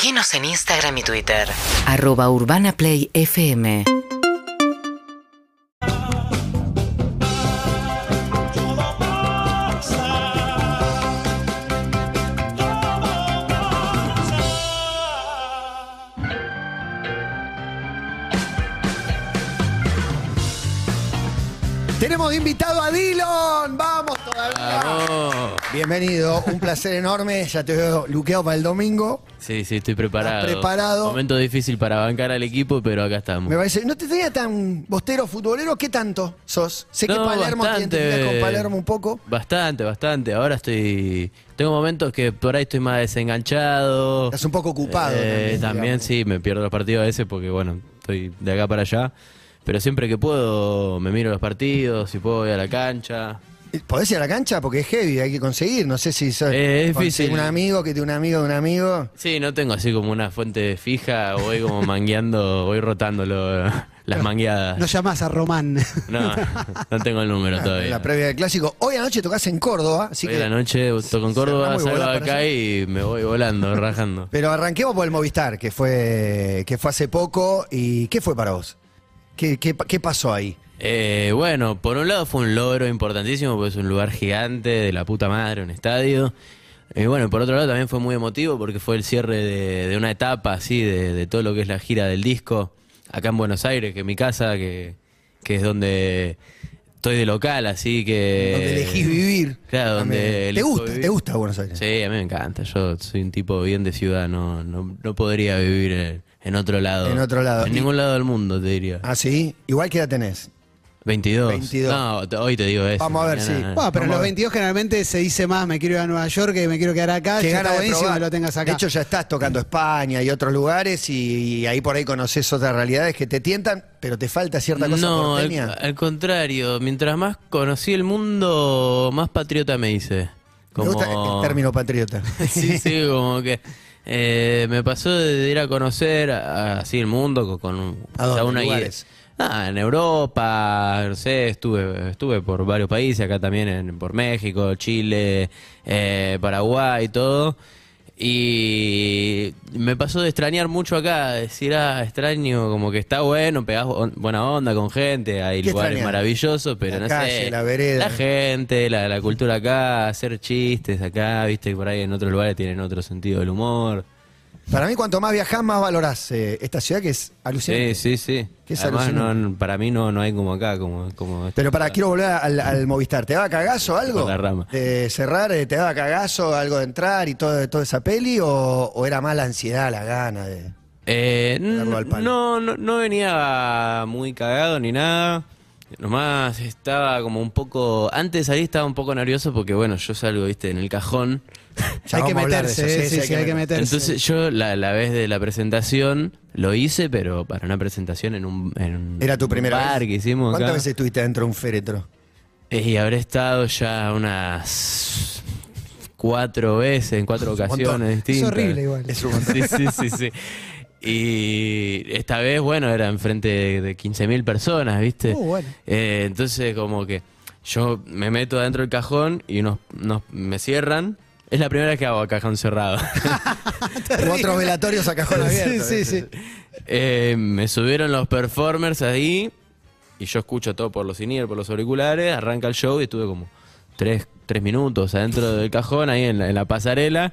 Seguinos en Instagram y Twitter. Arroba Urbana Play FM. Tenemos invitado a Dillon. Bienvenido, un placer enorme. Ya te veo luqueado para el domingo. Sí, sí, estoy preparado. ¿Estás preparado? Momento difícil para bancar al equipo, pero acá estamos. Me parece, ¿no te tenía tan bostero futbolero? ¿Qué tanto sos? Sé que No, Palermo te bastante. identificás con Palermo un poco. Bastante, bastante. Ahora estoy. Tengo momentos que por ahí estoy más desenganchado. Estás un poco ocupado. Eh, también, también sí, me pierdo los partidos a veces porque, bueno, estoy de acá para allá. Pero siempre que puedo, me miro los partidos, si puedo voy a la cancha. ¿Podés ir a la cancha? Porque es heavy, hay que conseguir. No sé si sos Eh, es difícil. un amigo que tiene un amigo de un amigo. Sí, no tengo así como una fuente fija, voy como mangueando, voy rotando lo- las mangueadas. No llamás a Román. No, no tengo el número todavía. la previa del clásico. Hoy anoche tocas en Córdoba, así Hoy que. a la noche toco en Córdoba, salgo de acá y me voy volando, rajando. Pero arranquemos por el Movistar, que fue, que fue hace poco. ¿Y qué fue para vos? ¿Qué, qué, qué pasó ahí? Eh, bueno, por un lado fue un logro importantísimo, porque es un lugar gigante de la puta madre, un estadio. Y bueno, por otro lado también fue muy emotivo porque fue el cierre de, de una etapa así, de, de todo lo que es la gira del disco, acá en Buenos Aires, que es mi casa, que, que es donde estoy de local, así que... donde elegís vivir. Claro, donde. ¿Te gusta? vivir. ¿Te gusta Buenos Aires? Sí, a mí me encanta. Yo soy un tipo bien de ciudad, no, no, no podría vivir en, en otro lado. En otro lado. En Y- ningún lado del mundo, te diría. Ah, sí. Igual que edad tenés. 22. 22. No, hoy te digo eso. Vamos a ver, sí. Bueno, pero en Vamos los ver. 22 generalmente se dice más, me quiero ir a Nueva York que me quiero quedar acá. Ya gana buenísimo que lo tengas acá. De hecho, ya estás tocando España y otros lugares y, y ahí por ahí conoces otras realidades que te tientan, pero te falta cierta cosa No, al, porteña. al contrario. Mientras más conocí el mundo, más patriota me hice. Me Como... gusta el término patriota. sí, sí, como que eh, me pasó de ir a conocer así el mundo con, con un- ¿A dónde? o sea, una ¿Lugares? Ah, en Europa, no sé, estuve, estuve por varios países, acá también en, por México, Chile, eh, Paraguay y todo. Y me pasó de extrañar mucho acá, decir, ah, extraño, como que está bueno, pegás on- buena onda con gente, hay ¿Qué lugares extrañas? maravillosos, pero La no calle, sé. la vereda. La gente, la, la cultura acá, hacer chistes acá, viste, por ahí en otros lugares tienen otro sentido del humor. Para mí, cuanto más viajás, más valorás eh, esta ciudad que es alucinante. Sí, sí, sí. Además, alucinante. no, para mí no, no hay como acá, como... como Pero para, quiero volver al, al Movistar. ¿Te daba cagazo algo? Por la rama. De cerrar, eh, ¿te daba cagazo algo de entrar y todo, toda esa peli? O, o era más la ansiedad, la gana de.? Eh, Darlo al palo. no, no, no venía muy cagado ni nada. Nomás estaba como un poco... Antes salir estaba un poco nervioso porque, bueno, yo salgo, viste, en el cajón. Ya hay que meterse, eso, sí, sí, hay que meterse. Entonces yo la, la vez de la presentación lo hice, pero para una presentación en un, en un Era tu primera bar vez. que hicimos ¿Cuántas acá. veces estuviste dentro de un féretro? Eh, Y habré estado ya unas cuatro veces, en cuatro ocasiones es distintas. horrible igual. Es un montón. Sí, sí, sí, sí. Y esta vez, bueno, era enfrente de, de 15.000 personas, ¿viste? Uh, bueno. Eh, entonces, como que yo me meto adentro del cajón y unos, unos- me cierran. Es la primera vez que hago cajón cerrado. Otros velatorios a cajón abierto. Sí, sí, sí. Eh, me subieron los performers ahí y yo escucho todo por los in por los auriculares, arranca el show y estuve como tres, tres minutos adentro del cajón, ahí en la, en la pasarela.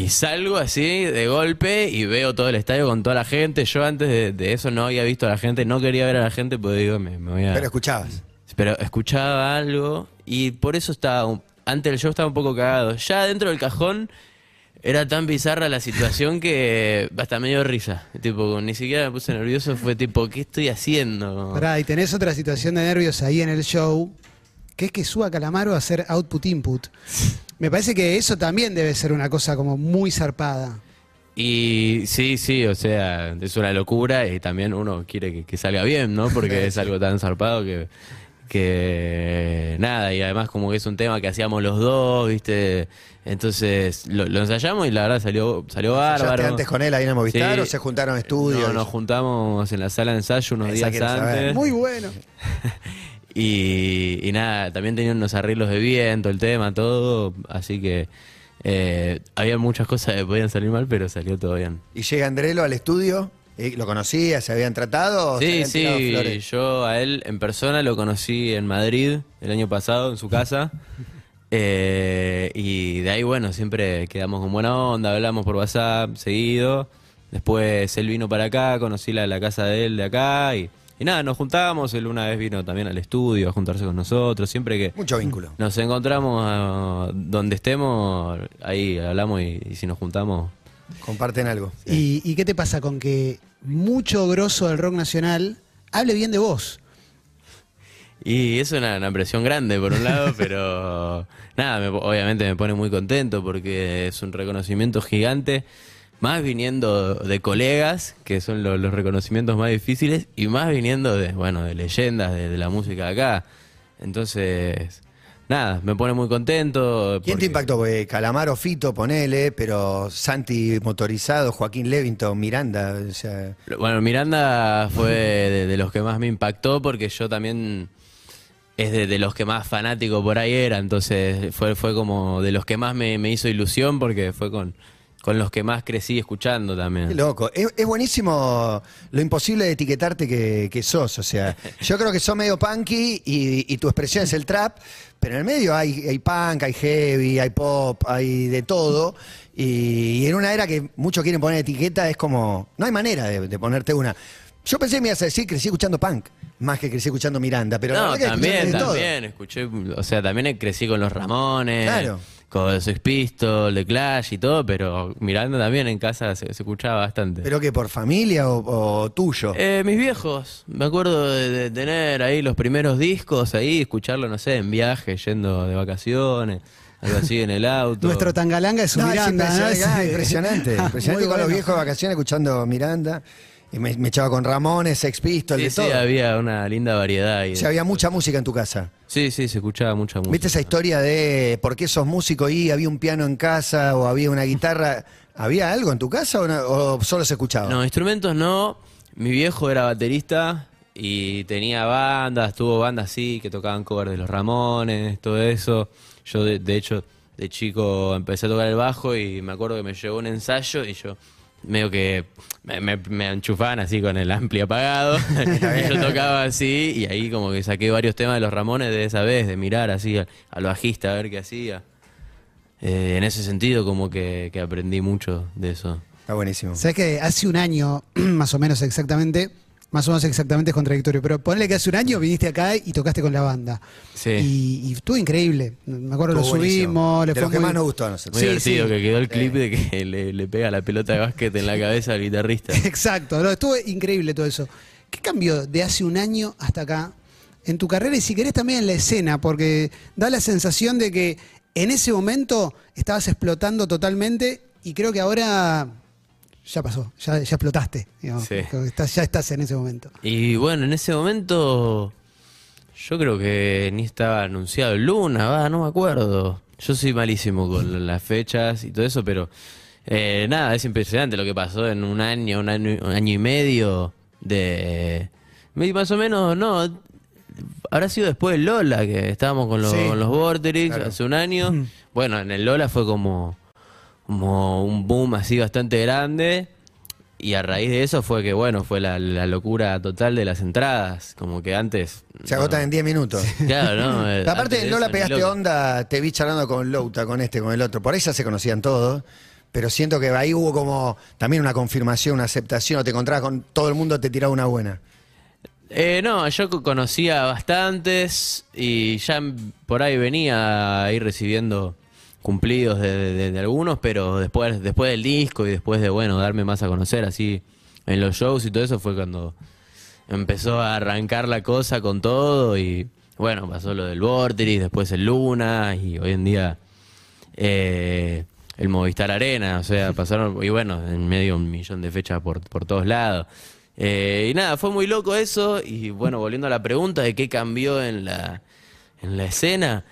Y salgo así de golpe y veo todo el estadio con toda la gente. Yo antes de, de eso no había visto a la gente, no quería ver a la gente, porque digo, me, me voy a... Pero escuchabas. Pero escuchaba algo y por eso estaba, un- antes del show estaba un poco cagado. Ya dentro del cajón era tan bizarra la situación que hasta me dio risa. Tipo, ni siquiera me puse nervioso, fue tipo, ¿qué estoy haciendo? Pará, y tenés otra situación de nervios ahí en el show, que es que suba Calamaro a hacer output-input. Me parece que eso también debe ser una cosa como muy zarpada. Y sí, sí, o sea, es una locura y también uno quiere que, que salga bien, ¿no? Porque es algo tan zarpado que, que nada, y además como que es un tema que hacíamos los dos, ¿viste? Entonces lo, lo ensayamos y la verdad salió, salió ¿Ensayaste bárbaro. antes con él ahí en Movistar Sí. o se juntaron estudios? No, nos juntamos en la sala de ensayo unos Esa días saber. antes. Muy bueno. Y, y nada, también tenía unos arreglos de viento, el tema, todo. Así que Eh, había muchas cosas que podían salir mal, pero salió todo bien. Y llega Andrelo al estudio, eh, ¿lo conocía? ¿Se habían tratado? o se Sí, habían sí, flores? yo a él en persona lo conocí en Madrid el año pasado, en su casa. Eh, y de ahí, bueno, siempre quedamos con buena onda, hablamos por WhatsApp seguido. Después él vino para acá, conocí la, la casa de él de acá y, y nada, nos juntamos. Él una vez vino también al estudio a juntarse con nosotros. Siempre que Mucho vínculo. nos encontramos ah, donde estemos, ahí hablamos y, y si nos juntamos. Comparten algo. ¿Y, y qué te pasa con que mucho grosso del rock nacional hable bien de vos? Y es una, una presión grande por un lado, pero nada, me- obviamente me pone muy contento porque es un reconocimiento gigante, más viniendo de colegas, que son lo- los reconocimientos más difíciles, y más viniendo de, bueno, de leyendas de, de la música de acá. Entonces, nada, me pone muy contento. ¿Quién te porque- impactó? Porque Calamaro, Fito, ponele, pero Santi motorizado, Joaquín Levington, Miranda, o sea, Bueno, Miranda fue de, de los que más me impactó porque yo también es de, de los que más fanático por ahí era, entonces fue, fue como de los que más me, me hizo ilusión porque fue con, con los que más crecí escuchando qué también. loco. Es, es buenísimo lo imposible de etiquetarte que, que sos, o sea, yo creo que sos medio punky y, y tu expresión es el trap, pero en el medio hay, hay punk, hay heavy, hay pop, hay de todo. Y, en una era que muchos quieren poner etiqueta es como, no hay manera de, de ponerte una. Yo pensé que me ibas a decir crecí escuchando punk, más que crecí escuchando Miranda, pero la no, que también, todo. también, escuché, o sea, también crecí con los Ramones, Claro. Con los Sex Pistols, The Clash y todo, pero Miranda también en casa se, se escuchaba bastante. ¿Pero que por familia o, o tuyo? Eh, mis viejos, me acuerdo de, de tener ahí los primeros discos ahí, escucharlo, no sé, en viaje, yendo de vacaciones, algo así en el auto. Nuestro tangalanga es un No, es Miranda. ¿no? impresionante, ah, impresionante. impresionante con los viejos de vacaciones escuchando Miranda. Y me, me echaba con Ramones, Sex Pistols, Sí, de sí, todo. había una linda variedad. ahí O sea, había mucha música en tu casa. Sí, sí, se escuchaba mucha música. ¿Viste esa historia de por qué sos músico y había un piano en casa o había una guitarra? ¿Había algo en tu casa o, no- o solo se escuchaba? No, instrumentos no. Mi viejo era baterista y tenía bandas, tuvo bandas así que tocaban covers de los Ramones, todo eso. Yo, de, de hecho, de chico empecé a tocar el bajo y me acuerdo que me llevó un ensayo y yo medio que me, me, me enchufaban así con el ampli apagado. y yo tocaba así y ahí como que saqué varios temas de los Ramones de esa vez, de mirar así al, al bajista a ver qué hacía. Eh, en ese sentido como que, que aprendí mucho de eso. Está buenísimo. Sabes que hace un año, más o menos exactamente, más o menos exactamente es contradictorio, pero ponle que hace un año viniste acá y tocaste con la banda. Sí. Y, y estuvo increíble. Me acuerdo, lo Estuvo buenísimo. subimos, le de fue los que muy- más nos gustó a nosotros. Muy Sí, divertido sí. que quedó el clip de que le, le pega la pelota de básquet en la cabeza al guitarrista. Exacto, no, estuvo increíble todo eso. ¿Qué cambió de hace un año hasta acá en tu carrera y si querés también en la escena? Porque da la sensación de que en ese momento estabas explotando totalmente y creo que ahora ya pasó, ya, ya explotaste. digamos. Sí. Estás- ya estás en ese momento. Y bueno, en ese momento yo creo que ni estaba anunciado el Luna, va, no me acuerdo. Yo soy malísimo con las fechas y todo eso, pero eh, nada, es impresionante lo que pasó en un año, un año, un año y medio de... Más o menos, no, habrá sido después del Lola, que estábamos con los, Sí. con los Vorterix Claro. hace un año. Bueno, en el Lola fue como, como un boom así bastante grande. Y a raíz de eso fue que, bueno, fue la, la locura total de las entradas. Como que antes... Se no. agotan en 10 minutos. Claro, ¿no? Eh, Aparte, no la pegaste onda, te vi charlando con Louta, con este, con el otro. Por ahí ya se conocían todos, pero siento que ahí hubo como también una confirmación, una aceptación, o te encontrabas con todo el mundo, te tiraba una buena. Eh, no, yo co- conocía bastantes y ya por ahí venía a ir recibiendo cumplidos de, de- de algunos, pero después, después del disco y después de, bueno, darme más a conocer así en los shows y todo eso fue cuando empezó a arrancar la cosa con todo y bueno, pasó lo del Vorterix, después el Luna y hoy en día eh, el Movistar Arena, o sea, pasaron, y bueno, en medio un millón de fechas por, por todos lados. Eh, y nada, fue muy loco eso, y bueno, volviendo a la pregunta de qué cambió en la, en la escena,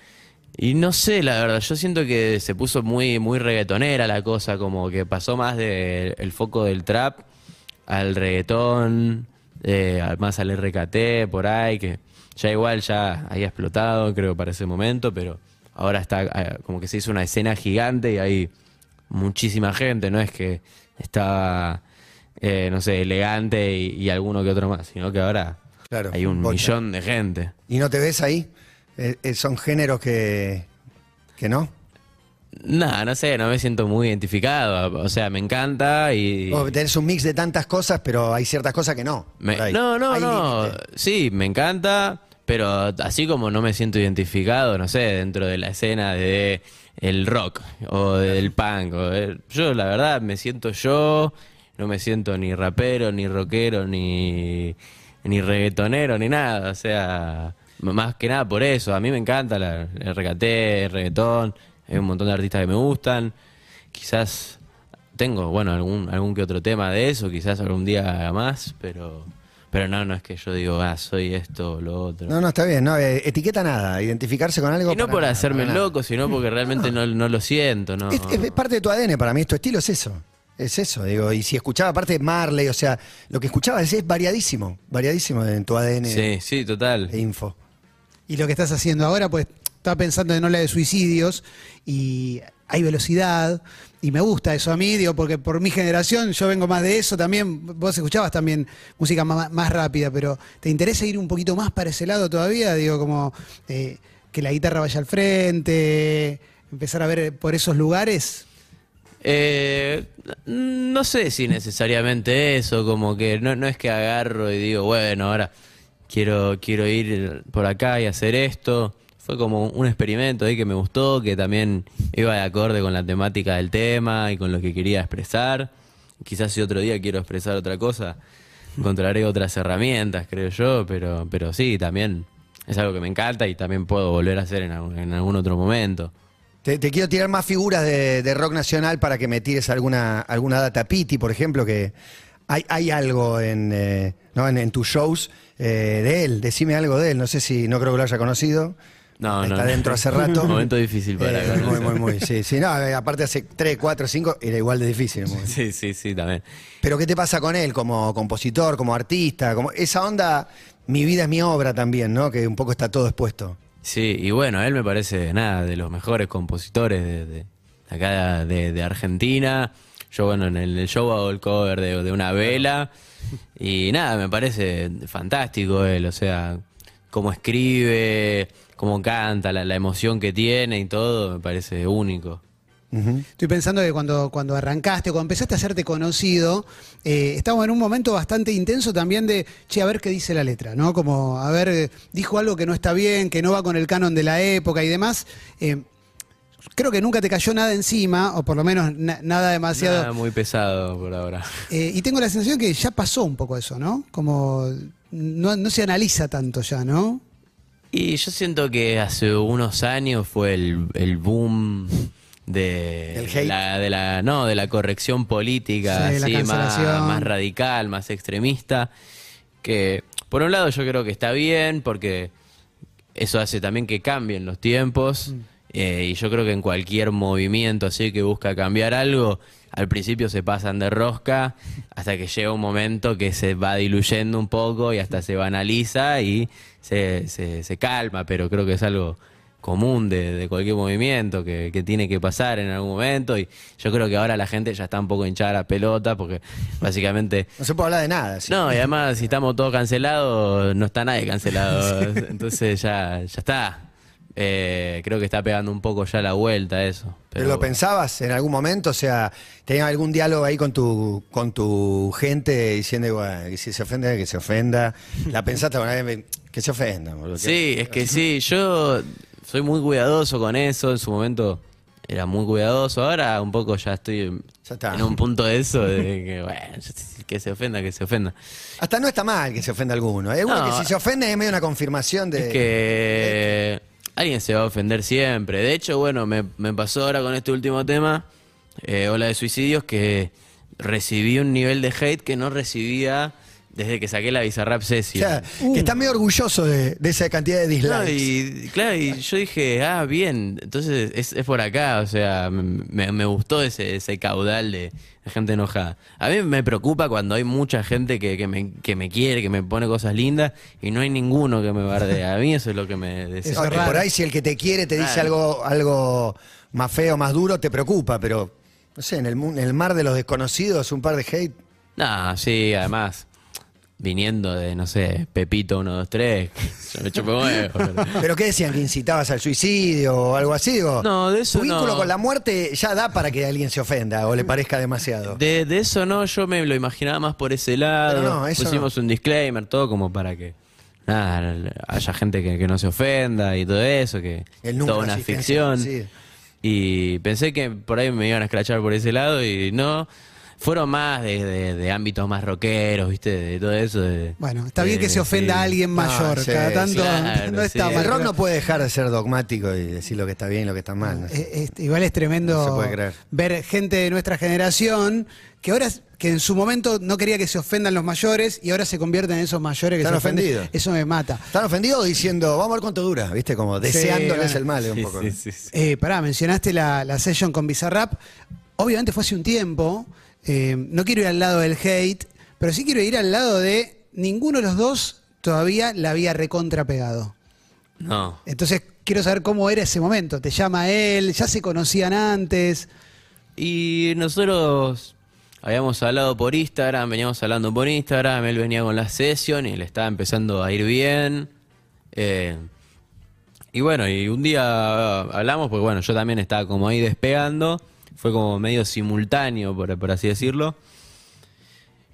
y no sé, la verdad, yo siento que se puso muy, muy reggaetonera la cosa, como que pasó más del el foco del trap al reggaetón, eh, más al RKT, por ahí, que ya igual ya había explotado, creo, para ese momento, pero ahora está eh, como que se hizo una escena gigante y hay muchísima gente, no es que está, eh, no sé, elegante y, y alguno que otro más, sino que ahora Claro, hay un bocha. millón de gente. ¿Y no te ves ahí? Eh, eh, son géneros que, que no. Nada, no sé, no me siento muy identificado, o sea, me encanta y... O tenés un mix de tantas cosas, pero hay ciertas cosas que no. Me- no, no, Hay no. límite. Sí, me encanta, pero así como no me siento identificado, no sé, dentro de la escena de el rock o del punk. o de- yo, la verdad, me siento yo, no me siento ni rapero, ni rockero, ni, ni reggaetonero, ni nada. O sea, más que nada por eso. A mí me encanta la- el reggaeté, el reggaetón. Hay un montón de artistas que me gustan. Quizás tengo, bueno, algún, algún que otro tema de eso, quizás algún día haga más, pero, pero no, no es que yo digo, ah, soy esto o lo otro. No, no, está bien. No, eh, etiqueta nada. Identificarse con algo. y no por nada, hacerme loco, sino porque realmente no, no lo siento, ¿no? Es, es parte de tu ADN para mí. Tu estilo es eso. Es eso, digo. Y si escuchaba aparte de Marley, o sea, lo que escuchaba es, es variadísimo. Variadísimo en tu ADN Sí, sí, total. de info. Y lo que estás haciendo ahora, pues estaba pensando en ola de suicidios y hay velocidad y me gusta eso a mí, digo, porque por mi generación yo vengo más de eso también. Vos escuchabas también música más, rápida, pero ¿te interesa ir un poquito más para ese lado todavía? Digo, como eh, que la guitarra vaya al frente, empezar a ver por esos lugares. Eh, no sé si necesariamente eso, como que no es que agarro y digo, bueno, ahora quiero, quiero ir por acá y hacer esto. Fue como un experimento ahí que me gustó, que también iba de acorde con la temática del tema y con lo que quería expresar. Quizás si otro día quiero expresar otra cosa, encontraré otras herramientas, creo yo, pero, pero sí, también es algo que me encanta y también puedo volver a hacer en algún- otro momento. Te, quiero tirar más figuras de, rock nacional para que me tires alguna, alguna data. Piti, por ejemplo, que hay, hay algo en, eh, ¿no? en tus shows eh, de él. Decime algo de él. No sé si, no creo que lo haya conocido. No, Está no. dentro hace rato. Momento difícil para Eh, Muy, muy, muy. Sí, sí. No, eh, aparte hace 3, 4, 5, era igual de difícil. Sí, sí, sí, también. Pero ¿qué te pasa con él como compositor, como artista? Como esa onda, mi vida es mi obra también, ¿no? Que un poco está todo expuesto. Sí, y bueno, él me parece, nada, de los mejores compositores de, de acá de, de Argentina. Yo, bueno, en el, show hago el cover de, de una vela. Y nada, me parece fantástico él, o sea, cómo escribe, cómo canta, la, la emoción que tiene y todo, me parece único. Estoy pensando que cuando, cuando arrancaste, cuando empezaste a hacerte conocido, eh, estábamos en un momento bastante intenso también de, che, a ver qué dice la letra, ¿no? Como, a ver, dijo algo que no está bien, que no va con el canon de la época y demás. Eh, creo que nunca te cayó nada encima, o por lo menos na- nada demasiado. Nada muy pesado por ahora. Eh, y tengo la sensación que ya pasó un poco eso, ¿no? Como no, no se analiza tanto ya, ¿no? Y yo siento que hace unos años fue el, el boom de ¿Del hate? la, de la no de la corrección política Sí, la así, más, radical, más extremista. Que por un lado yo creo que está bien porque eso hace también que cambien los tiempos. Eh, y yo creo que en cualquier movimiento así que busca cambiar algo, al principio se pasan de rosca hasta que llega un momento que se va diluyendo un poco y hasta se banaliza y se, se, se calma, pero creo que es algo común de, de cualquier movimiento que, que tiene que pasar en algún momento y yo creo que ahora la gente ya está un poco hinchada a la pelota porque básicamente No se puede hablar de nada. sí. no, y además si estamos todos cancelados, no está nadie cancelado. Entonces ya, ya está. Eh, creo que está pegando un poco ya la vuelta eso. ¿Pero lo pensabas en algún momento? O sea, ¿tenías algún diálogo ahí con tu, con tu gente diciendo, bueno, que si se ofende, que se ofenda? ¿La pensaste alguna vez? Que se ofenda. boludo, que- Sí, es que sí, yo soy muy cuidadoso con eso. En su momento era muy cuidadoso. Ahora un poco ya estoy Ya está. en un punto de eso, de que, bueno, que se ofenda, que se ofenda. Hasta no está mal que se ofenda alguno. Alguno No. que si se ofende es medio una confirmación de... Es que alguien se va a ofender siempre. De hecho, bueno, me, me pasó ahora con este último tema, eh, Ola de Suicidios, que recibí un nivel de hate que no recibía desde que saqué la Bizarrap O Session. sea, que está medio orgulloso de, de esa cantidad de No, dislikes. y claro, y yo dije, ah, bien, entonces es, es por acá, o sea, me, me gustó ese, ese caudal de, de gente enojada. A mí me preocupa cuando hay mucha gente que, que, me, que me quiere, que me pone cosas lindas y no hay ninguno que me bardea. A mí eso es lo que me No, desespera. que raro. por ahí si el que te quiere te dice Claro. algo, algo más feo, más duro, te preocupa, pero no sé, en el, en el mar de los desconocidos, un par de hate. No, sí, además, viniendo de, no sé, Pepito 123, yo me chupé huevo. pero- ¿Pero qué decían? ¿Que incitabas al suicidio o algo así? Digo, No, de eso Tu vínculo no. con la muerte ya da para que alguien se ofenda o le parezca demasiado. De, de eso no, yo me lo imaginaba más por ese lado. No, eso Pusimos un disclaimer, todo como para que nada, haya gente que, que no se ofenda y todo eso, que número toda una ficción. sí. Y pensé que por ahí me iban a escrachar por ese lado y no. Fueron más de, de- de ámbitos más rockeros, ¿viste? De todo eso. de- Bueno, está de- bien que se ofenda sí. a alguien mayor. sí, Cada sí, tanto claro, no está sí. mal. El rock no puede dejar de ser dogmático y decir lo que está bien y lo que está mal. no sé. Eh, este, igual es tremendo No se puede creer. ver gente de nuestra generación que ahora que en su momento no quería que se ofendan los mayores y ahora se convierten en esos mayores que Están se ofenden. ofendidos. Eso me mata. Están ofendidos diciendo, vamos a ver cuánto dura, ¿viste? Como deseándoles bueno. el mal un Sí, poco. sí, sí, sí. Eh, pará, mencionaste la, la session con Bizarrap. Obviamente fue hace un tiempo. Eh, no quiero ir al lado del hate, pero sí quiero ir al lado de ninguno de los dos todavía la había recontra pegado. No. Entonces quiero saber cómo era ese momento. Te llama él, ya se conocían antes. Y nosotros habíamos hablado por Instagram, veníamos hablando por Instagram, él venía con la sesión y le estaba empezando a ir bien. Eh, y bueno, y un día hablamos, porque bueno, yo también estaba como ahí despegando, fue como medio simultáneo, por, por así decirlo.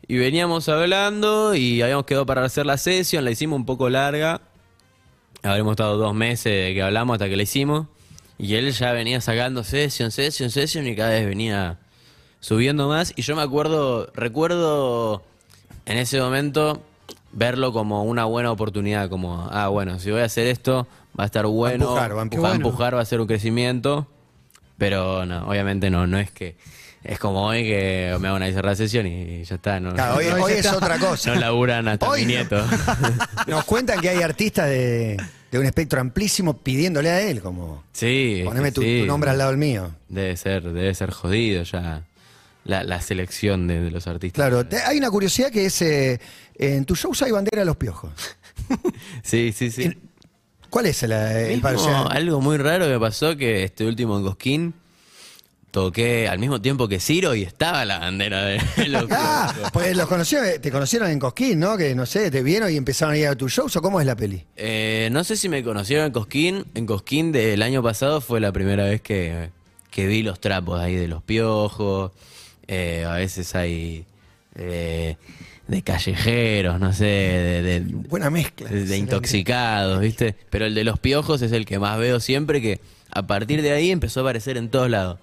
Y veníamos hablando y habíamos quedado para hacer la sesión, la hicimos un poco larga. Habremos estado dos meses que hablamos hasta que la hicimos. Y él ya venía sacando session, session, session y cada vez venía subiendo más. Y yo me acuerdo, recuerdo en ese momento verlo como una buena oportunidad, como, ah, bueno, si voy a hacer esto, va a estar bueno, empujar, va a empujar. va a, Qué bueno. empujar, va a ser un crecimiento. Pero no, obviamente no, no es que, es como hoy que me hago una cerrada sesión y ya está, no, Claro, hoy, No, hoy ya es está. otra cosa. no laburan hasta Hoy mi nieto. Nos cuentan que hay artistas de, de un espectro amplísimo pidiéndole a él, como, Sí, poneme tu, sí. tu nombre al lado del mío. Debe ser, debe ser jodido ya la, la selección de, de los artistas. Claro, te- hay una curiosidad que es, eh, en tu shows hay bandera de los piojos. Sí, sí, sí. En- ¿Cuál es el, el Mismo? O sea, algo muy raro que pasó que este último en Cosquín toqué al mismo tiempo que Ciro y estaba la bandera de los Ah, pues los conocieron, te conocieron en Cosquín, ¿no? Que no sé, te vieron y empezaron a ir a tus shows o cómo es la peli. Eh, no sé si me conocieron en Cosquín. En Cosquín del año pasado fue la primera vez que, que vi los trapos ahí de los piojos. Eh, a veces hay eh, de callejeros, no sé, de, de- Buena mezcla. de- de intoxicados, ¿viste? Pero el de los piojos es el que más veo siempre, que a partir de ahí empezó a aparecer en todos lados.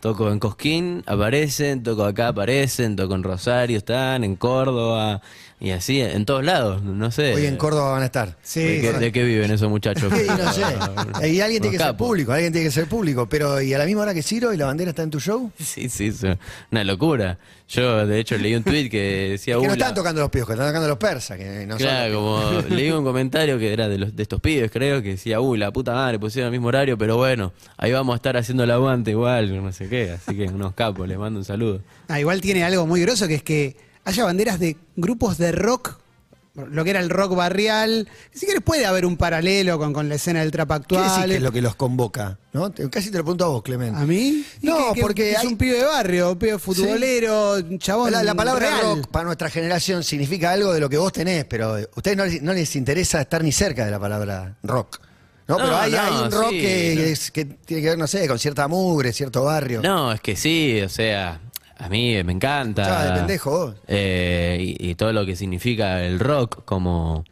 Toco en Cosquín, aparecen, toco acá, aparecen, toco en Rosario, están, en Córdoba, y así, en todos lados, no sé. Hoy en Córdoba van a estar. Sí, ¿De, qué, sí. de qué viven esos muchachos? Sí, no sé. Y alguien tiene que ser público, alguien tiene que ser público. Pero, ¿y a la misma hora que Ciro y la bandera está en tu show? Sí, sí, es una locura. Yo, de hecho, leí un tweet que decía... que "Uh, no están tocando los piojos, están tocando los persas. Que no son Claro, los- como leí un comentario que era de, los, de estos pibes, creo, que decía, uy, la puta madre, pusieron el mismo horario, pero bueno, ahí vamos a estar haciendo el aguante igual, no sé qué. Así que unos capos, les mando un saludo. Ah, igual tiene algo muy groso que es que haya banderas de grupos de rock, lo que era el rock barrial. Si quieres puede haber un paralelo con, con la escena del trap ¿Qué actual. decís que es lo que los convoca? ¿no? Te- Casi te lo pregunto a vos, Clemente. ¿A mí? No, que- que porque es hay- un pibe de barrio, un pibe futbolero, un chabón. La, la palabra real. rock para nuestra generación significa algo de lo que vos tenés, pero a ustedes no les, no les interesa estar ni cerca de la palabra rock. No, pero No, hay, no, hay un rock sí, que, no. es- que tiene que ver, no sé, con cierta mugre, cierto barrio. No, es que sí, o sea, a mí me encanta. Ya, de pendejo. Eh, y, y todo lo que significa el rock como,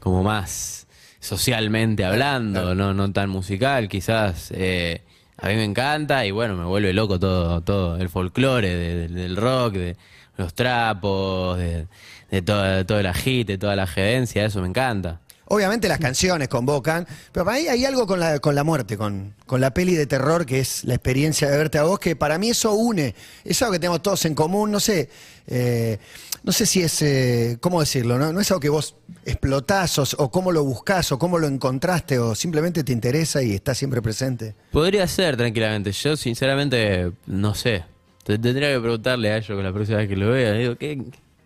como más socialmente hablando, No, no tan musical, quizás. eh, a mí me encanta y bueno, me vuelve loco todo, todo el folclore de- de- del rock, de los trapos, de, de todo, todo el agite, de toda la gerencia, eso me encanta. Obviamente las canciones convocan, pero para mí hay algo con la, con la muerte, con, con la peli de terror, que es la experiencia de verte a vos, que para mí eso une, es algo que tenemos todos en común, no sé, eh, no sé si es, eh, ¿cómo decirlo? No? no es algo que vos explotás o, o cómo lo buscás o cómo lo encontraste o simplemente te interesa y está siempre presente. Podría ser, tranquilamente. Yo, sinceramente, no sé. Te- Tendría que preguntarle a ellos con la próxima vez que lo vea. Digo, ¿qué,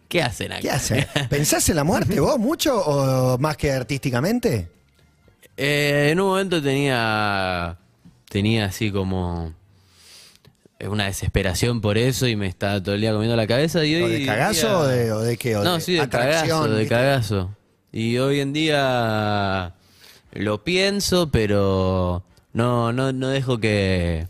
qué hacen acá? ¿Qué haces? ¿Pensás en la muerte vos mucho o más que artísticamente? Eh, en un momento tenía tenía así como una desesperación por eso y me estaba todo el día comiendo la cabeza y hoy ¿O de cagazo día- o de, o de qué? ¿O no, de sí, de atracción, cagazo, de cagazo. Y hoy en día lo pienso, pero no no no dejo que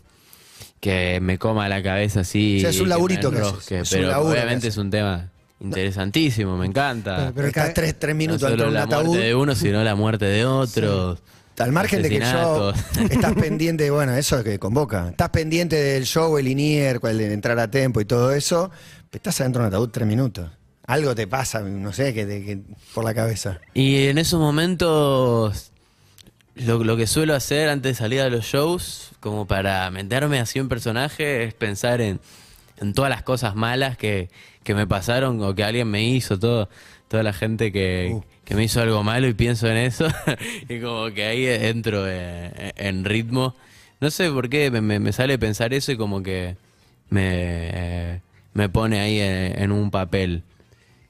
que me coma la cabeza así. O sea, es un laburito que un que obviamente es un tema interesantísimo, me encanta. Pero- pero tres, tres minutos no dentro solo un la ataúd. muerte de uno, sino la muerte de otros. Al margen de que el asesinatos. estás pendiente, bueno, eso es que convoca. Estás pendiente del show, el INIER, cuál de entrar a tiempo y todo eso. pero Estás adentro de un ataúd tres minutos. Algo te pasa, no sé, que, te- que- por la cabeza. Y en esos momentos, lo, lo que suelo hacer antes de salir a los shows, como para meterme así en personaje, es pensar en, en todas las cosas malas que, que me pasaron o que alguien me hizo, todo, toda la gente que, Uh. que me hizo algo malo y pienso en eso. y como que ahí entro eh, en ritmo. No sé por qué me, me- sale pensar eso y como que me, me pone ahí en- en un papel.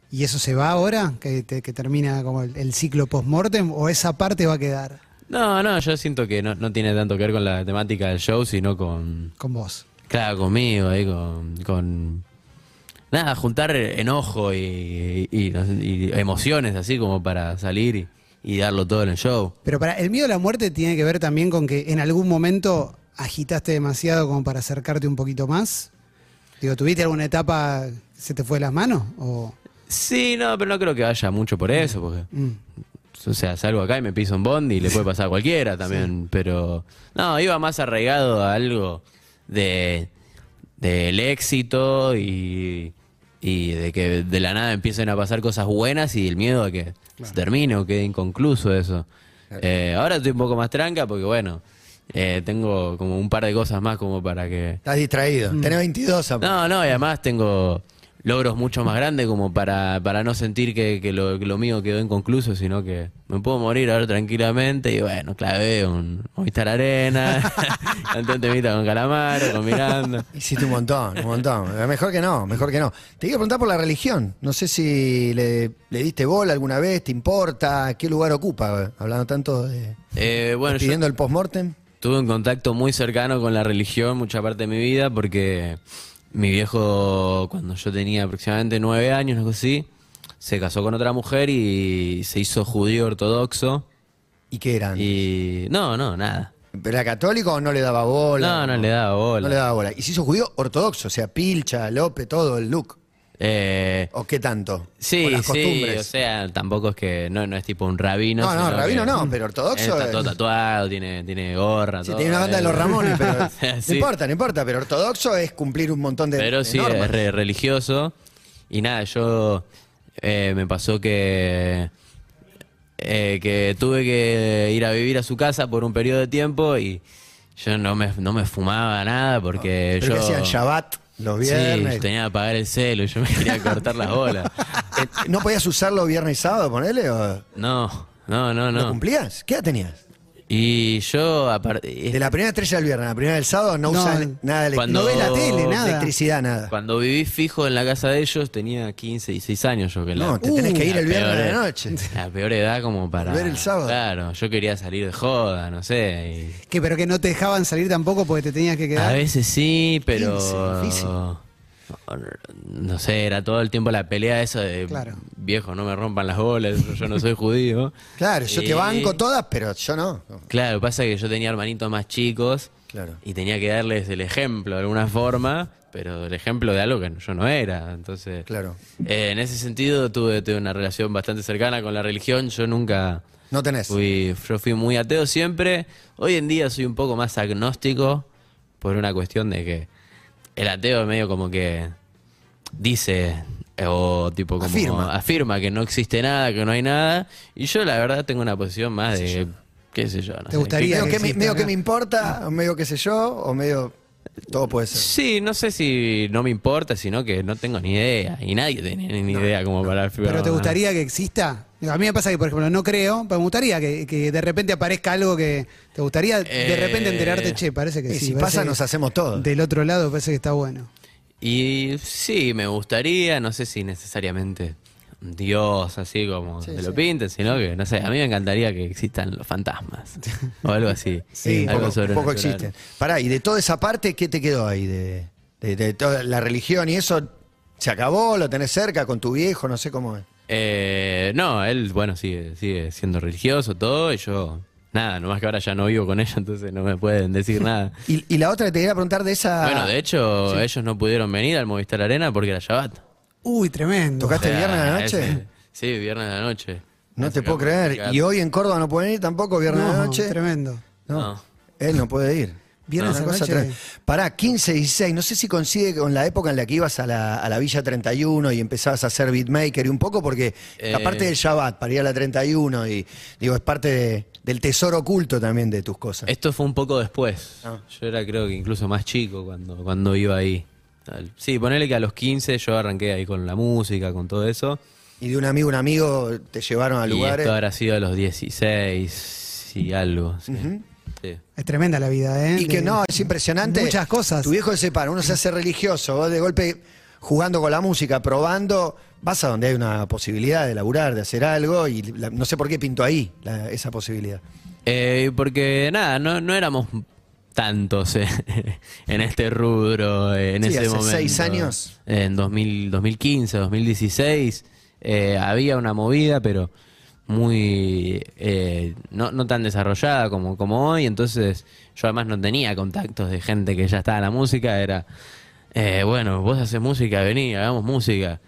¿Y eso se va ahora? ¿Que, te- que termina como el, el ciclo post-mortem? ¿O esa parte va a quedar No, no, yo siento que no, no tiene tanto que ver con la temática del show, sino con, con vos? claro, conmigo, ahí, con, con, nada, juntar enojo y, y- y emociones así como para salir y, y darlo todo en el show. Pero para el miedo a la muerte tiene que ver también con que en algún momento agitaste demasiado como para acercarte un poquito más. Digo, ¿tuviste alguna etapa que se te fue de las manos? O, Sí, no, pero no creo que vaya mucho por eso, porque, mm, o sea, salgo acá y me piso un bond y le puede pasar a cualquiera también, pero no, iba más arraigado a algo de del éxito y, y de que de la nada empiecen a pasar cosas buenas y el miedo a que se termine o quede inconcluso eso. Eh, ahora estoy un poco más tranca porque bueno, eh, tengo como un par de cosas más como para que... Estás distraído. Tenés 22 aparte. No, no, y además tengo logros mucho más grandes como para, para no sentir que, que lo, que lo mío quedó inconcluso, sino que me puedo morir ahora tranquilamente y bueno, clave un Movistar Arena, canté un temita con Calamaro, con Miranda. Hiciste un montón, un montón. Mejor que no, mejor que no. Te iba a preguntar por la religión. No sé si le, le diste bola alguna vez, te importa, qué lugar ocupa, hablando tanto de... Eh, bueno, yo pidiendo el postmortem. tuve un contacto muy cercano con la religión mucha parte de mi vida porque mi viejo, cuando yo tenía aproximadamente nueve años, algo así, se casó con otra mujer y se hizo judío ortodoxo. ¿Y qué eran? Y no, no, nada. ¿Pero era católico o no le daba bola? No, no le daba bola. No le daba bola. Y se hizo judío ortodoxo, o sea, pilcha, lope, todo, el look. Eh, ¿O qué tanto? sí, ¿O las sí, o sea, tampoco es que no, no es tipo un rabino. No, no, rabino que- no, pero ortodoxo Está es- todo tatuado, tiene, tiene gorra. Sí, todo, tiene una banda de eh. los Ramones, pero Sí. no importa, no importa. Pero ortodoxo es cumplir un montón de, Pero de sí, normas. es re- religioso. Y nada, yo eh, me pasó que eh, que tuve que ir a vivir a su casa por un periodo de tiempo y yo no me, no me fumaba nada porque Pero yo... que hacían Shabbat los Sí, viernes. yo tenía que apagar el celo, yo me quería cortar las bolas. Eh, ¿No podías usarlo viernes y sábado, ponele? ¿O No, no, no, ¿Lo no. cumplías? ¿Qué edad tenías? Y yo, aparte... De la primera estrella del viernes a la primera del sábado no, No, usan nada de cuando- No ve la tele, nada. electricidad, nada. Cuando viví fijo en la casa de ellos tenía 15 y 6 años yo que la, No, te tenés que ir el viernes peor de la edad- noche. La peor edad como para... Volver el sábado. Claro, yo quería salir de joda, no sé. y- Que, pero que no te dejaban salir tampoco porque te tenías que a quedar. veces sí, pero... 15, difícil. No sé, era todo el tiempo la pelea esa de Claro. viejo, no me rompan las bolas, yo no soy judío. Claro, yo Y- te banco todas, pero yo no. Claro, pasa que yo tenía hermanitos más chicos Claro. y tenía que darles el ejemplo de alguna forma, pero el ejemplo de algo que yo no era. Entonces, Claro. eh, en ese sentido tuve, tuve una relación bastante cercana con la religión. Yo nunca No tenés. fui, yo fui muy ateo siempre. Hoy en día soy un poco más agnóstico por una cuestión de que el ateo medio como que dice Eh, O tipo como Afirma. afirma. que no existe nada, que no hay nada. Y yo la verdad tengo una posición más de, qué sé yo. No ¿Te sé, gustaría? Medio que que, me, medio que me importa, o medio que sé yo, o medio. Todo puede ser. Sí, no sé si no me importa, sino que no tengo ni idea. Y nadie tiene ni idea como para afirmar. ¿Pero te gustaría que exista? Digo, A mí me pasa que, por ejemplo, no creo, pero me gustaría que, que de repente aparezca algo que... ¿Te gustaría de Eh, repente enterarte, che, parece que Y sí? si pasa, nos hacemos todos. Del otro lado parece que está bueno. Y sí, me gustaría, no sé si necesariamente un Dios así como Sí, sí. lo pinten, sino que, no sé, a mí me encantaría que existan los fantasmas o algo así. Sí, un algo poco, un poco sobrenatural. existe. Pará, y de toda esa parte, ¿qué te quedó ahí? De, de- de toda la religión y eso, ¿se acabó? ¿Lo tenés cerca con tu viejo? No sé cómo es. Eh, no, él, bueno, sigue, sigue siendo religioso, todo, y yo, nada, nomás que ahora ya no vivo con ellos, entonces no me pueden decir nada. Y, y la otra que te quería preguntar de esa. Bueno, de hecho, ellos no pudieron venir al Movistar Arena porque era Shabbat. Uy, tremendo. ¿Tocaste O sea, viernes a la noche? ese- sí, viernes a la noche. No te puedo creer. ¿Y hoy en Córdoba no pueden ir tampoco, viernes a la No, noche? tremendo. No. No. Él no puede ir. Viernes Una a la cosa noche. tremenda. Pará, 15, 16. No sé si coincide con la época en la que ibas a la, a la Villa 31 y empezabas a hacer beatmaker y un poco porque, Eh. aparte del Shabbat, para ir a la 31 y digo, es parte de- del tesoro oculto también de tus cosas. Esto fue un poco después. Ah. Yo era creo que incluso más chico cuando, cuando iba ahí. Sí, ponele que a los 15 yo arranqué ahí con la música, con todo eso. Y de un amigo, un amigo, te llevaron a y lugares. esto habrá sido a los 16 y algo. Sí. Sí. Es tremenda la vida, ¿eh? Y que De- no, es impresionante. Muchas cosas. Tu viejo se separa, uno se hace religioso, vos de golpe jugando con la música, probando, vas a donde hay una posibilidad de laburar, de hacer algo, y la- no sé por qué pintó ahí la- esa posibilidad. Eh, porque nada, no, no éramos tantos eh, en este rubro eh, en Sí, ese hace momento. seis años. En 2000, 2015, 2016 eh, había una movida, pero muy eh, no, no tan desarrollada como, como hoy. Entonces yo además no tenía contactos de gente que ya estaba en la música. Era, eh, bueno, vos haces música, vení, hagamos música.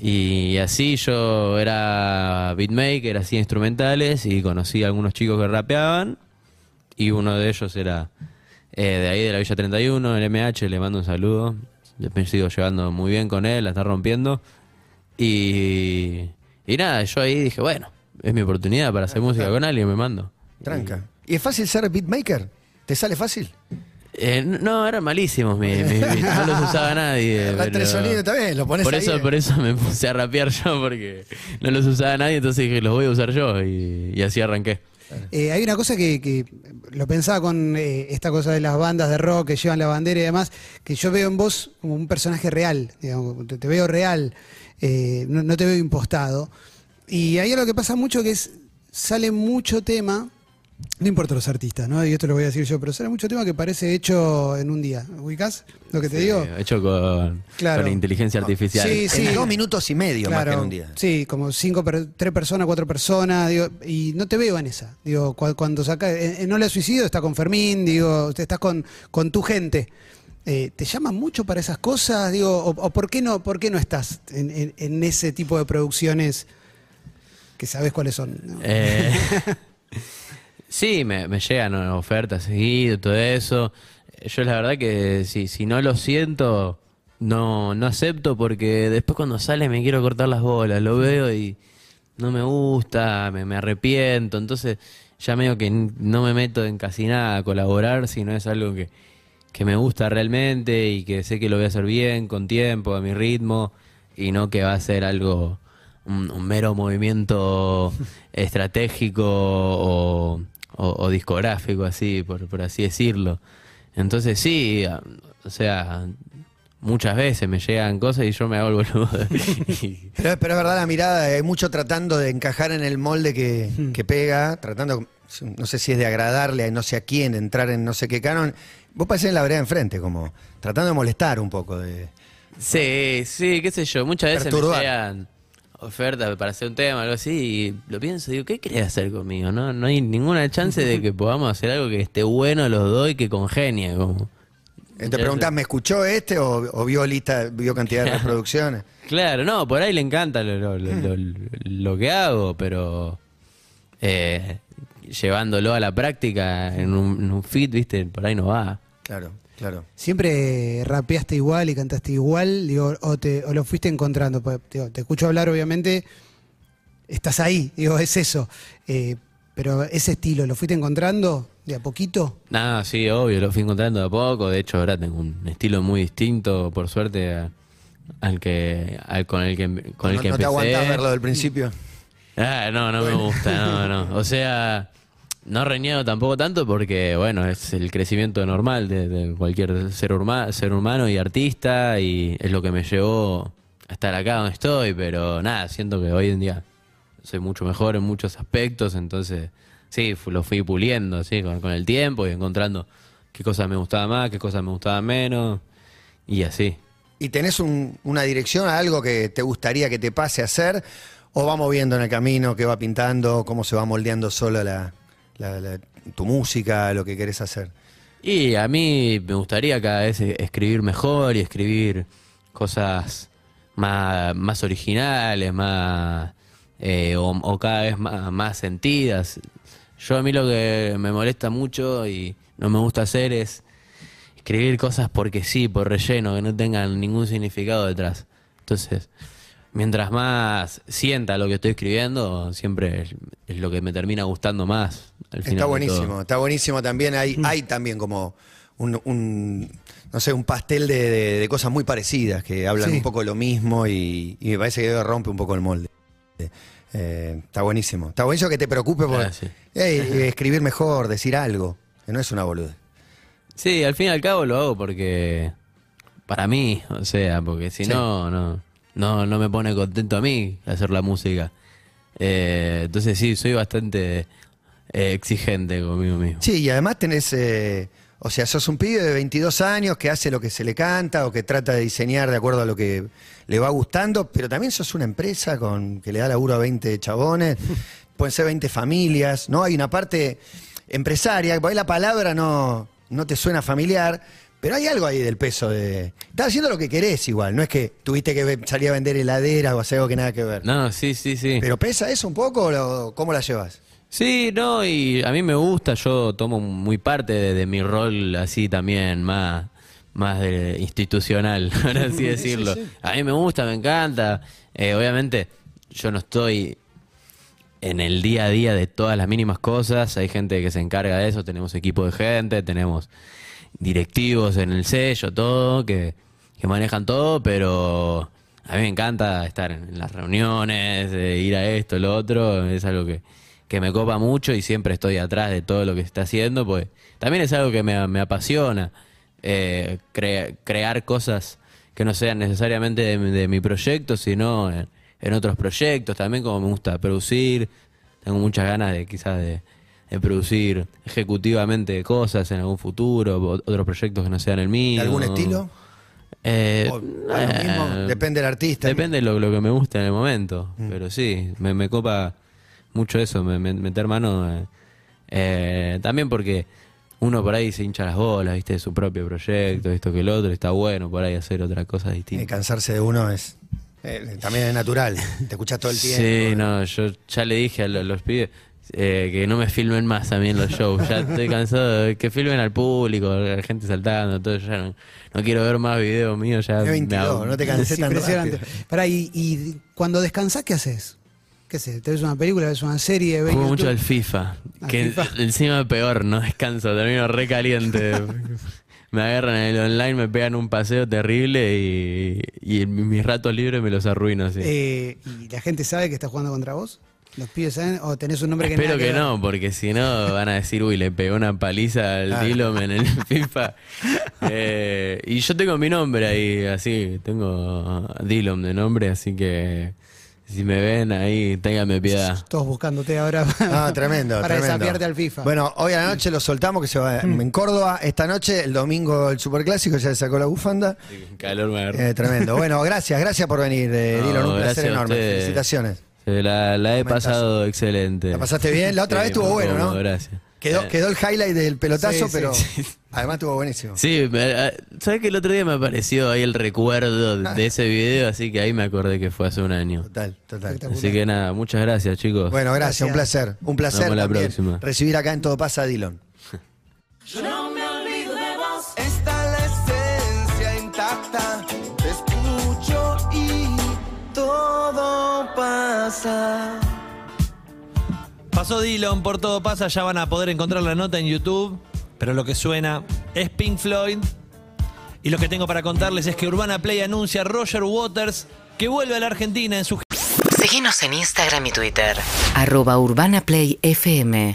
Y así yo era beatmaker, hacía instrumentales y conocí a algunos chicos que rapeaban. Y uno de ellos era eh, de ahí de la Villa 31, el MH, le mando un saludo. Me sigo llevando muy bien con él, la está rompiendo. Y, y nada, yo ahí dije, bueno, es mi oportunidad para hacer música con alguien, me mando. Tranca. ¿Y es fácil ser beatmaker? ¿Te sale fácil? Eh, no, eran malísimos mis, mis beats, no los usaba nadie. Agarrá pero- tres sonidos también, lo pones por ahí, eso, eh. por eso me puse a rapear yo, porque no los usaba nadie, entonces dije, los voy a usar yo, y, y así arranqué. Eh, hay una cosa que, que lo pensaba con eh, esta cosa de las bandas de rock que llevan la bandera y demás, que yo veo en vos como un personaje real, digamos, te, te veo real, eh, no, no te veo impostado. Y ahí lo que pasa mucho que es, sale mucho tema, no importa los artistas, ¿no? Y esto lo voy a decir yo, pero sale mucho tema que parece hecho en un día. ¿Ubicás lo que te Sí, digo? Hecho con, Claro. con inteligencia artificial. Sí, sí. En dos minutos y medio más que en un día. Sí, como cinco, per- tres personas, cuatro personas, digo, y no te veo en esa. Digo, cua- cuando saca, en, en No le suicidio está con Fermín, digo, estás con, con tu gente. Eh, ¿Te llaman mucho para esas cosas? Digo, o, o por qué no, por qué no estás en, en- en ese tipo de producciones que sabes cuáles son? ¿no? Eh, sí, me, me llegan ofertas seguido, todo eso. Yo la verdad que si, si no lo siento, no, no acepto porque después cuando sale me quiero cortar las bolas, lo veo y no me gusta, me, me arrepiento, entonces ya medio que no me meto en casi nada a colaborar si no es algo que, que me gusta realmente y que sé que lo voy a hacer bien, con tiempo, a mi ritmo y no que va a ser algo, un, un mero movimiento estratégico o, o- o discográfico, así, por, por así decirlo. Entonces sí, o sea, muchas veces me llegan cosas y yo me hago el boludo. Pero, pero es verdad la mirada, hay mucho tratando de encajar en el molde que, que pega, tratando, no sé si es de agradarle a no sé a quién, entrar en no sé qué canon. Vos parecés en la vereda enfrente, como tratando de molestar un poco. De... Sí, sí, qué sé yo. Muchas veces Perturbar. me llegan ofertas para hacer un tema, algo así, y lo pienso y digo, ¿qué querés hacer conmigo? No, no hay ninguna chance de que podamos hacer algo que esté bueno los dos y que congenie. Como. Te preguntás, ¿me escuchó este o, o vio lista, vio cantidad de reproducciones? Claro, no, por ahí le encanta lo, lo- lo- lo- lo que hago, pero eh, llevándolo a la práctica en un, en un fit, viste, por ahí no va. Claro. Claro. ¿Siempre rapeaste igual y cantaste igual? Digo, o, te, o lo fuiste encontrando? Pues, digo, te escucho hablar, obviamente, estás ahí, digo, es eso. Eh, pero ese estilo, ¿lo fuiste encontrando de a poquito? Nada, sí, obvio, lo fui encontrando de a poco. De hecho, ahora tengo un estilo muy distinto, por suerte, a- al que, al con el que, con el no, que no te empecé. aguantás verlo del principio. Ah, no, no me gusta, no, no. O sea, no reniego tampoco tanto porque, bueno, es el crecimiento normal de, cualquier ser, ser humano y artista y es lo que me llevó a estar acá donde estoy, pero nada, siento que hoy en día soy mucho mejor en muchos aspectos, entonces sí, lo fui puliendo, sí, con, el tiempo y encontrando qué cosas me gustaban más, qué cosas me gustaban menos y así. ¿Y tenés un- una dirección a algo que te gustaría que te pase a hacer? ¿O vamos viendo en el camino qué va pintando, cómo se va moldeando solo la, la- tu música, lo que querés hacer? Y a mí me gustaría cada vez e- escribir mejor y escribir cosas más, más originales, más eh, o, o cada vez más, más sentidas. Yo a mí lo que me molesta mucho y no me gusta hacer es escribir cosas porque sí, por relleno, que no tengan ningún significado detrás. Entonces, mientras más sienta lo que estoy escribiendo, siempre es, lo que me termina gustando más. Al final Está buenísimo, está buenísimo también. Hay, Mm. hay también como un, un, no sé, un pastel de, de- de cosas muy parecidas que hablan Sí. un poco lo mismo y, y me parece que rompe un poco el molde. Eh, está buenísimo. Está buenísimo que te preocupe por eh, escribir mejor, decir algo, que no es una boluda. Sí, al fin y al cabo lo hago porque para mí, o sea, porque si Sí. no, no, no, no me pone contento a mí hacer la música. Eh, entonces sí, soy bastante eh, exigente conmigo mismo. Sí, y además tenés, eh, o sea, sos un pibe de 22 años que hace lo que se le canta o que trata de diseñar de acuerdo a lo que le va gustando, pero también sos una empresa con que le da laburo a 20 chabones, pueden ser 20 familias, ¿no? Hay una parte empresaria, por ahí la palabra no, no te suena familiar, pero hay algo ahí del peso de... Estás haciendo lo que querés igual, no es que tuviste que salir a vender heladeras o hacer algo que nada que ver. No, sí, sí, sí. ¿Pero pesa eso un poco o cómo la llevas? Sí, no, y a mí me gusta, yo tomo muy parte de, de mi rol así también, más, más de institucional, por así decirlo. A mí me gusta, me encanta. Eh, obviamente, yo no estoy en el día a día de todas las mínimas cosas, hay gente que se encarga de eso, tenemos equipo de gente, tenemos directivos en el sello, todo, que, que manejan todo, pero a mí me encanta estar en, las reuniones, ir a esto, lo otro, es algo que, que me copa mucho y siempre estoy atrás de todo lo que se está haciendo, pues también es algo que me, me apasiona, eh, cre- crear cosas que no sean necesariamente de, mi- de mi proyecto, sino en, en otros proyectos, también como me gusta producir, tengo muchas ganas de quizás de, de producir ejecutivamente cosas en algún futuro, otros proyectos que no sean el mío. ¿De algún estilo? Eh, O- mismo, eh, depende del artista. Depende de lo, lo que me guste en el momento. Pero sí, me, me copa mucho eso, me- me- meter mano. eh, eh, también porque uno por ahí se hincha las bolas, viste, de su propio proyecto, esto que el otro, está bueno por ahí hacer otra cosa Eh, distinta. cansarse de uno es eh, también es natural. Te escuchas todo el tiempo. Sí, no, yo ya le dije a lo- los, pibes eh, que no me filmen más a mí en los shows. Ya estoy cansado de que filmen al público, la gente saltando, todo. Ya no, no quiero ver más videos míos. Ya Es me 22, hago- no te canses Es tan impresionante. Pará, y, y cuando descansás, ¿qué haces? ¿Qué haces? ¿Te ves una película, ves una serie? ves Juego mucho al FIFA, Al que FIFA. encima peor, no descanso, termino re caliente. me agarran en el online, me pegan un paseo terrible y, y mis ratos libres me los arruino así. Eh, ¿Y la gente sabe que está jugando contra vos? ¿Los pibes saben? ¿O tenés un nombre que Espero nada que no, porque si no van a decir, uy, le pegó una paliza al Ah. En el FIFA. Eh, y yo tengo mi nombre ahí, así, tengo Dillom de nombre, así que si me ven ahí, ténganme piedad. Todos buscándote ahora. Ah, tremendo, Para tremendo. desafiarte al FIFA. Bueno, hoy a la noche lo soltamos que se va en Córdoba. Esta noche, el domingo, el Superclásico, ya le sacó la bufanda. Calor. Eh, tremendo. Bueno, gracias, gracias por venir, eh, No, Dylan. Un placer enorme. Felicitaciones. La, la he pasado excelente. ¿La pasaste bien? La otra vez estuvo bueno, ¿no? Gracias. Quedó, Eh, quedó el highlight del pelotazo, Sí, sí, pero sí. además estuvo buenísimo. Sí, me- eh, ¿sabes que el otro día me apareció ahí el recuerdo de, de ese video? Así que ahí me acordé que fue hace un año. Total, total. Así que nada, muchas gracias, chicos. Bueno, gracias, Gracias. un placer. Un placer Nos vemos la próxima. recibir acá en Todo Pasa a Dylan. pasa. Pasó Dillon por todo pasa, ya van a poder encontrar la nota en YouTube, pero lo que suena es Pink Floyd. Y lo que tengo para contarles es que Urbana Play anuncia a Roger Waters que vuelve a la Argentina en su Seguinos en Instagram y Twitter. Arroba Urbana Play FM